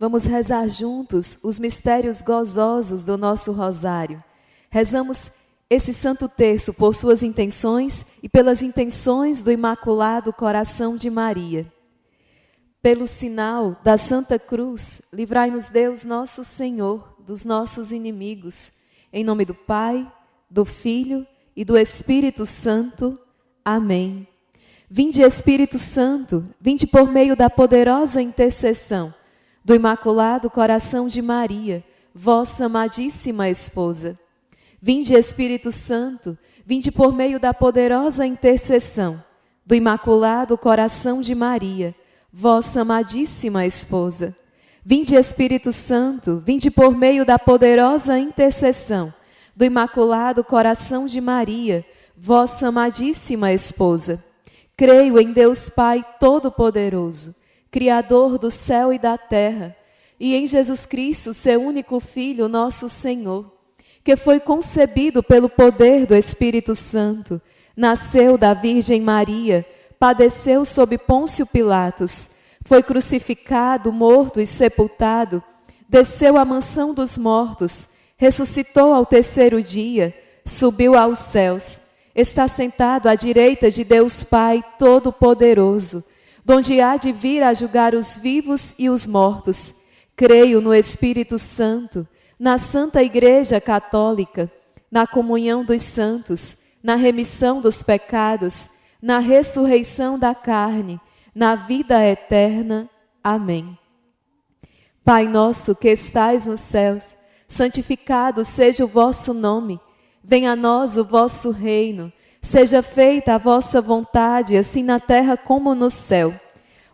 Vamos rezar juntos os mistérios gozosos do nosso rosário. Rezamos esse santo terço por suas intenções e pelas intenções do Imaculado Coração de Maria. Pelo sinal da Santa Cruz, livrai-nos Deus nosso Senhor dos nossos inimigos. Em nome do Pai, do Filho e do Espírito Santo. Amém. Vinde Espírito Santo, vinde por meio da poderosa intercessão do Imaculado Coração de Maria, vossa amadíssima esposa. Vinde, Espírito Santo, vinde por meio da poderosa intercessão do Imaculado Coração de Maria, vossa amadíssima esposa. Vinde, Espírito Santo, vinde por meio da poderosa intercessão do Imaculado Coração de Maria, vossa amadíssima esposa. Creio em Deus Pai Todo-Poderoso Criador do céu e da terra, e em Jesus Cristo, seu único Filho, nosso Senhor, que foi concebido pelo poder do Espírito Santo, nasceu da Virgem Maria, padeceu sob Pôncio Pilatos, foi crucificado, morto e sepultado, desceu à mansão dos mortos, ressuscitou ao terceiro dia, subiu aos céus, está sentado à direita de Deus Pai Todo-Poderoso donde há de vir a julgar os vivos e os mortos. Creio no Espírito Santo, na Santa Igreja Católica, na comunhão dos santos, na remissão dos pecados, na ressurreição da carne, na vida eterna. Amém. Pai nosso que estais nos céus, santificado seja o vosso nome. Venha a nós o vosso reino. Seja feita a vossa vontade, assim na terra como no céu.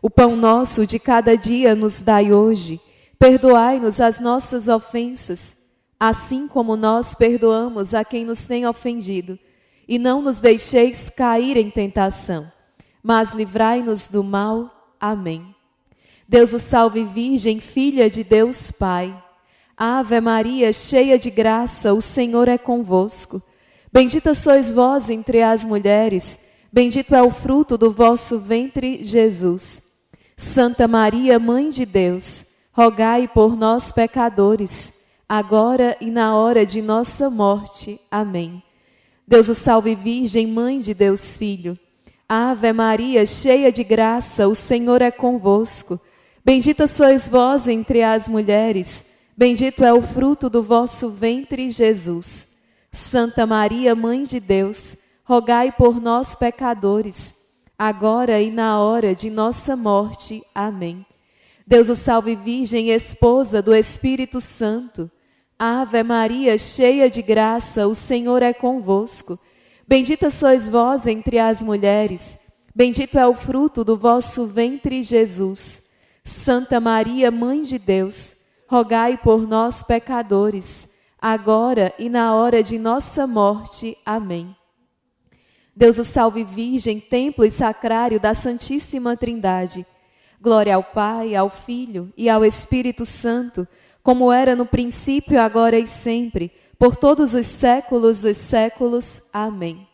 O pão nosso de cada dia nos dai hoje. Perdoai-nos as nossas ofensas, assim como nós perdoamos a quem nos tem ofendido. E não nos deixeis cair em tentação, mas livrai-nos do mal. Amém. Deus o salve, Virgem, filha de Deus Pai. Ave Maria, cheia de graça, o Senhor é convosco. Bendita sois vós entre as mulheres, bendito é o fruto do vosso ventre, Jesus. Santa Maria, Mãe de Deus, rogai por nós, pecadores, agora e na hora de nossa morte. Amém. Deus o salve, Virgem, Mãe de Deus Filho. Ave Maria, cheia de graça, o Senhor é convosco. Bendita sois vós entre as mulheres, bendito é o fruto do vosso ventre, Jesus. Santa Maria, Mãe de Deus, rogai por nós, pecadores, agora e na hora de nossa morte. Amém. Deus o salve, Virgem, esposa do Espírito Santo. Ave Maria, cheia de graça, o Senhor é convosco. Bendita sois vós entre as mulheres, bendito é o fruto do vosso ventre, Jesus. Santa Maria, Mãe de Deus, rogai por nós, pecadores, agora e na hora de nossa morte. Amém. Deus o salve, Virgem, templo e sacrário da Santíssima Trindade. Glória ao Pai, ao Filho e ao Espírito Santo, como era no princípio, agora e sempre, por todos os séculos dos séculos. Amém.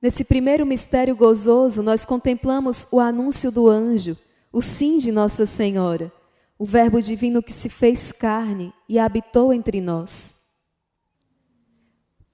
Nesse primeiro mistério gozoso, nós contemplamos o anúncio do anjo, o sim de Nossa Senhora, o Verbo divino que se fez carne e habitou entre nós.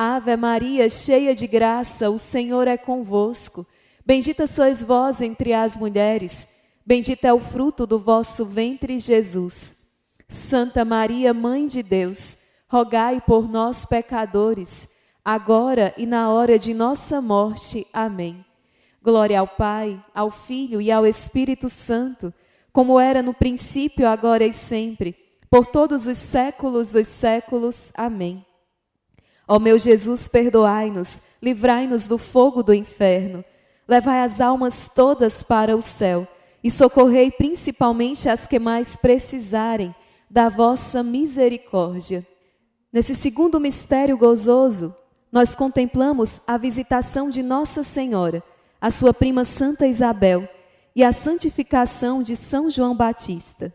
Ave Maria, cheia de graça, o Senhor é convosco. Bendita sois vós entre as mulheres, bendito é o fruto do vosso ventre, Jesus. Santa Maria, Mãe de Deus, rogai por nós, pecadores, agora e na hora de nossa morte. Amém. Glória ao Pai, ao Filho e ao Espírito Santo, como era no princípio, agora e sempre, por todos os séculos dos séculos. Amém. Ó meu Jesus, perdoai-nos, livrai-nos do fogo do inferno, levai as almas todas para o céu e socorrei principalmente as que mais precisarem da vossa misericórdia. Nesse segundo mistério gozoso, nós contemplamos a visitação de Nossa Senhora, a sua prima Santa Isabel e a santificação de São João Batista.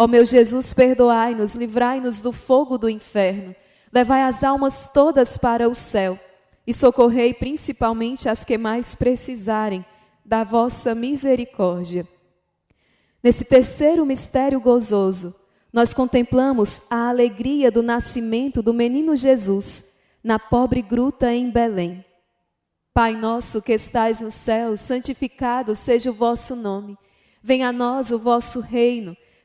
Ó meu Jesus, perdoai-nos, livrai-nos do fogo do inferno, levai as almas todas para o céu e socorrei principalmente as que mais precisarem da vossa misericórdia. Nesse terceiro mistério gozoso, nós contemplamos a alegria do nascimento do menino Jesus na pobre gruta em Belém. Pai nosso que estais no céu, santificado seja o vosso nome. Venha a nós o vosso reino.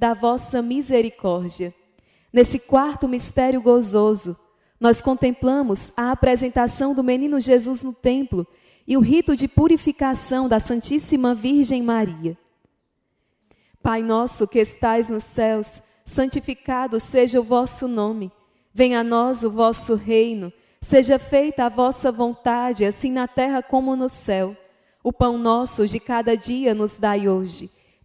da vossa misericórdia. Nesse quarto mistério gozoso, nós contemplamos a apresentação do menino Jesus no templo e o rito de purificação da Santíssima Virgem Maria. Pai nosso que estais nos céus, santificado seja o vosso nome. Venha a nós o vosso reino. Seja feita a vossa vontade, assim na terra como no céu. O pão nosso de cada dia nos dai hoje.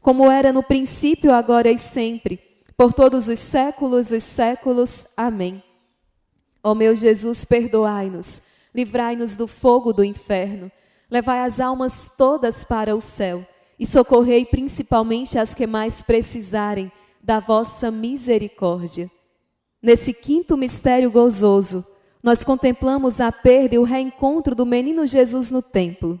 como era no princípio, agora e sempre, por todos os séculos e séculos. Amém. Ó meu Jesus, perdoai-nos, livrai-nos do fogo do inferno, levai as almas todas para o céu e socorrei principalmente as que mais precisarem da vossa misericórdia. Nesse quinto mistério gozoso, nós contemplamos a perda e o reencontro do menino Jesus no templo.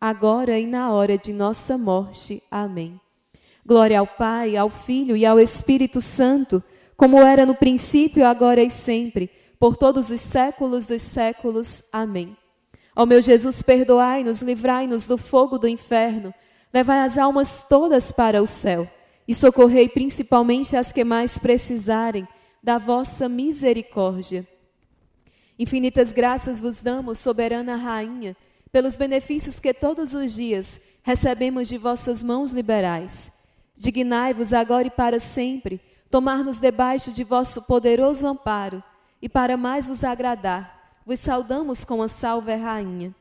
agora e na hora de nossa morte. Amém. Glória ao Pai, ao Filho e ao Espírito Santo, como era no princípio, agora e sempre, por todos os séculos dos séculos. Amém. Ó meu Jesus, perdoai-nos, livrai-nos do fogo do inferno, levai as almas todas para o céu e socorrei principalmente as que mais precisarem da vossa misericórdia. Infinitas graças vos damos, soberana Rainha, pelos benefícios que todos os dias recebemos de vossas mãos liberais. Dignai-vos agora e para sempre tomar-nos debaixo de vosso poderoso amparo, e para mais vos agradar, vos saudamos com a salve, Rainha.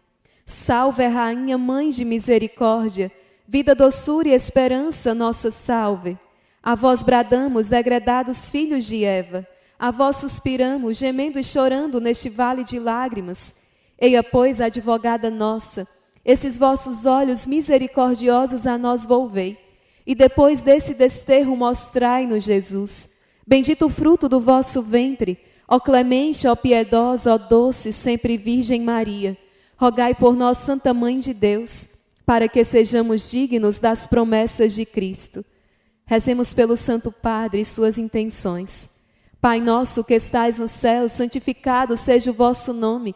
Salve, Rainha, Mãe de Misericórdia, vida, doçura e esperança, nossa salve. A vós bradamos, degredados filhos de Eva, a vós suspiramos, gemendo e chorando neste vale de lágrimas. Eia, pois, advogada nossa, esses vossos olhos misericordiosos a nós volvei, e depois desse desterro mostrai-nos Jesus. Bendito o fruto do vosso ventre, ó clemente, ó piedosa, ó doce, sempre Virgem Maria. Rogai por nós, Santa Mãe de Deus, para que sejamos dignos das promessas de Cristo. Rezemos pelo Santo Padre e suas intenções. Pai nosso que estais no céu, santificado seja o vosso nome.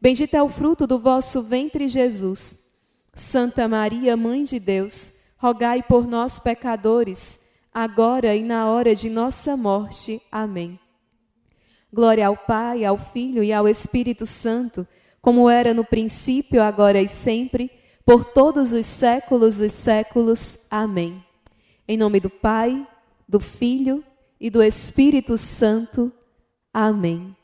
bendito é o fruto do vosso ventre, Jesus. Santa Maria, Mãe de Deus, rogai por nós, pecadores, agora e na hora de nossa morte. Amém. Glória ao Pai, ao Filho e ao Espírito Santo, como era no princípio, agora e sempre, por todos os séculos dos séculos. Amém. Em nome do Pai, do Filho e do Espírito Santo. Amém.